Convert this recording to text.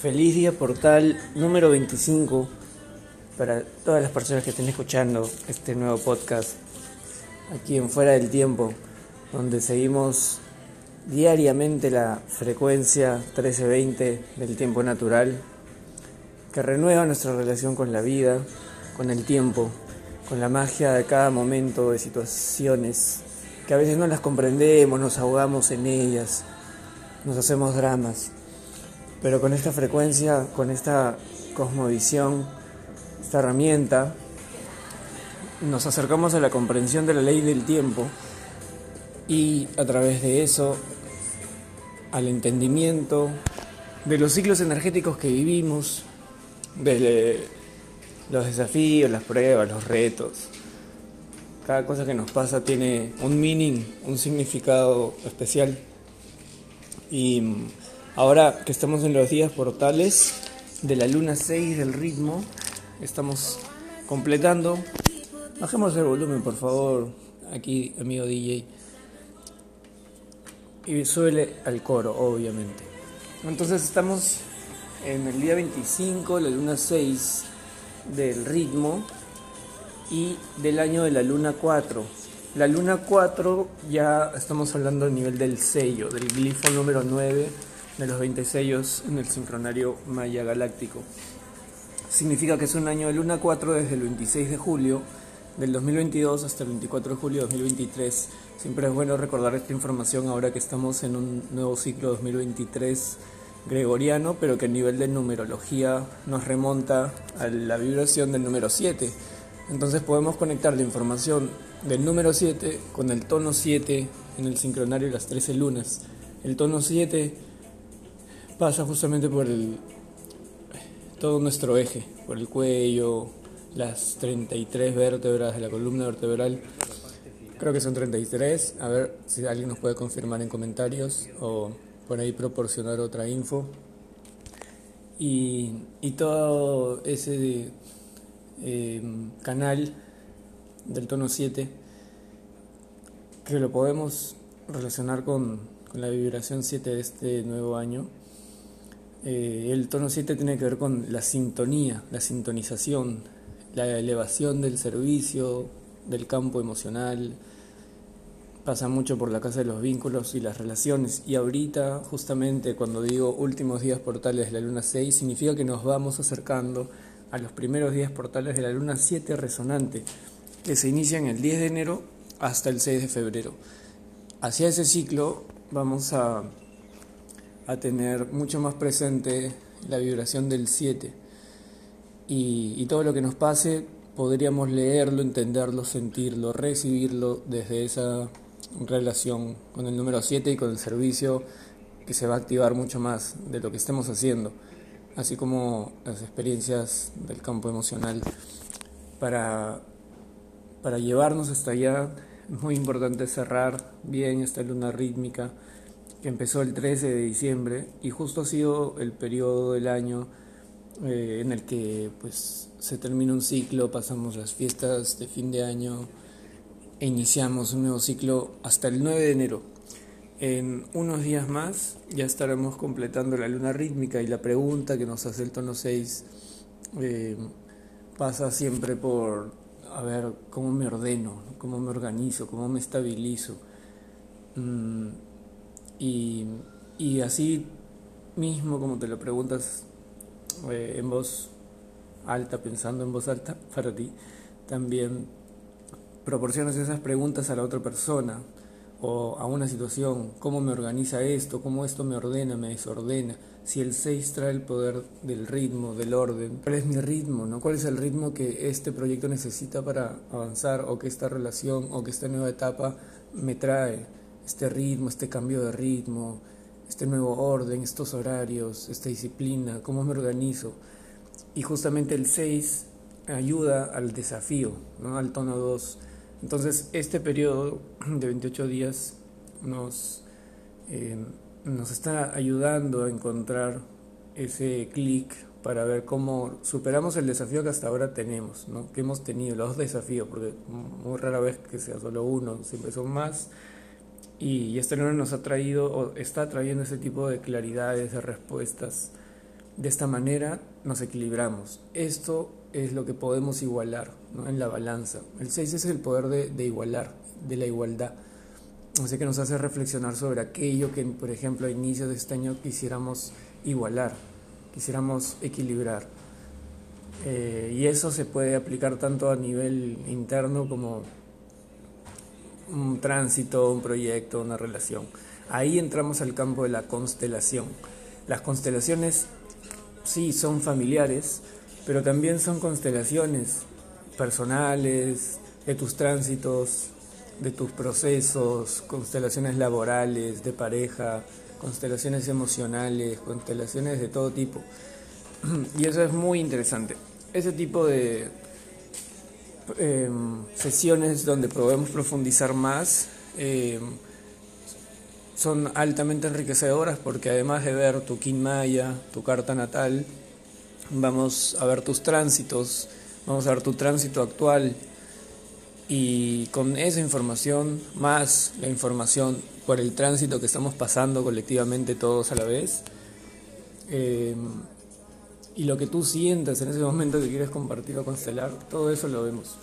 Feliz Día Portal número 25 para todas las personas que estén escuchando este nuevo podcast aquí en Fuera del Tiempo, donde seguimos diariamente la frecuencia 1320 del tiempo natural, que renueva nuestra relación con la vida, con el tiempo, con la magia de cada momento, de situaciones, que a veces no las comprendemos, nos ahogamos en ellas, nos hacemos dramas. Pero con esta frecuencia, con esta cosmovisión, esta herramienta, nos acercamos a la comprensión de la ley del tiempo y a través de eso al entendimiento de los ciclos energéticos que vivimos, de los desafíos, las pruebas, los retos. Cada cosa que nos pasa tiene un meaning, un significado especial. Y Ahora que estamos en los días portales de la luna 6 del ritmo, estamos completando. Bajemos el volumen, por favor, aquí, amigo DJ. Y suele al coro, obviamente. Entonces estamos en el día 25, la luna 6 del ritmo y del año de la luna 4. La luna 4 ya estamos hablando a nivel del sello, del glifo número 9 de los 20 sellos en el sincronario Maya Galáctico. Significa que es un año de luna 4 desde el 26 de julio del 2022 hasta el 24 de julio de 2023. Siempre es bueno recordar esta información ahora que estamos en un nuevo ciclo 2023 gregoriano, pero que a nivel de numerología nos remonta a la vibración del número 7. Entonces podemos conectar la información del número 7 con el tono 7 en el sincronario de las 13 lunas. El tono 7 pasa justamente por el, todo nuestro eje, por el cuello, las 33 vértebras de la columna vertebral. Creo que son 33. A ver si alguien nos puede confirmar en comentarios o por ahí proporcionar otra info. Y, y todo ese eh, canal del tono 7 que lo podemos relacionar con, con la vibración 7 de este nuevo año eh, el tono 7 tiene que ver con la sintonía, la sintonización, la elevación del servicio, del campo emocional. Pasa mucho por la casa de los vínculos y las relaciones. Y ahorita, justamente cuando digo últimos días portales de la luna 6, significa que nos vamos acercando a los primeros días portales de la luna 7 resonante, que se inician el 10 de enero hasta el 6 de febrero. Hacia ese ciclo vamos a a tener mucho más presente la vibración del 7. Y, todo lo que nos pase podríamos leerlo, entenderlo, sentirlo, recibirlo desde esa relación con el número 7 y con el servicio que se va a activar mucho más de lo que estemos haciendo, así como las experiencias del campo emocional. Para, para llevarnos hasta allá es muy importante cerrar bien esta luna rítmica empezó el 13 de diciembre y justo ha sido el periodo del año eh, en el que pues se termina un ciclo, pasamos las fiestas de fin de año iniciamos un nuevo ciclo hasta el 9 de enero. En unos días más ya estaremos completando la luna rítmica y la pregunta que nos hace el tono 6 eh, pasa siempre por a ver cómo me ordeno, cómo me organizo, cómo me estabilizo. Mm, y, y así mismo, como te lo preguntas eh, en voz alta, pensando en voz alta para ti, también proporcionas esas preguntas a la otra persona o a una situación, cómo me organiza esto, cómo esto me ordena, me desordena, si el 6 trae el poder del ritmo, del orden, cuál es mi ritmo, ¿no? cuál es el ritmo que este proyecto necesita para avanzar o que esta relación o que esta nueva etapa me trae este ritmo, este cambio de ritmo, este nuevo orden, estos horarios, esta disciplina, cómo me organizo. Y justamente el 6 ayuda al desafío, ¿no? al tono 2. Entonces, este periodo de 28 días nos, eh, nos está ayudando a encontrar ese clic para ver cómo superamos el desafío que hasta ahora tenemos, ¿no? que hemos tenido, los desafíos, porque muy rara vez que sea solo uno, siempre son más y este libro nos ha traído o está trayendo ese tipo de claridades, de respuestas De esta manera nos equilibramos. Esto es lo que podemos igualar en la balanza. El 6 es el poder de, de igualar, de la igualdad. Así que nos hace reflexionar sobre aquello que, por ejemplo, a inicios de este año quisiéramos igualar, quisiéramos equilibrar. Eh, y eso se puede aplicar tanto a nivel interno como un tránsito, un proyecto, una relación. Ahí entramos al campo de la constelación. Las constelaciones sí son familiares, pero también son constelaciones personales, de tus tránsitos, de tus procesos, constelaciones laborales, de pareja, constelaciones emocionales, constelaciones de todo tipo. Y eso es muy interesante. Ese tipo de em, sesiones donde podemos profundizar más em, son altamente enriquecedoras porque además de ver tu Kin Maya, tu carta natal, vamos a ver tus tránsitos, vamos a ver tu tránsito actual, y con esa información, más la información por el tránsito que estamos pasando colectivamente todos a la vez, eh, y lo que tú sientas en ese momento que quieres compartir o constelar, todo eso lo vemos.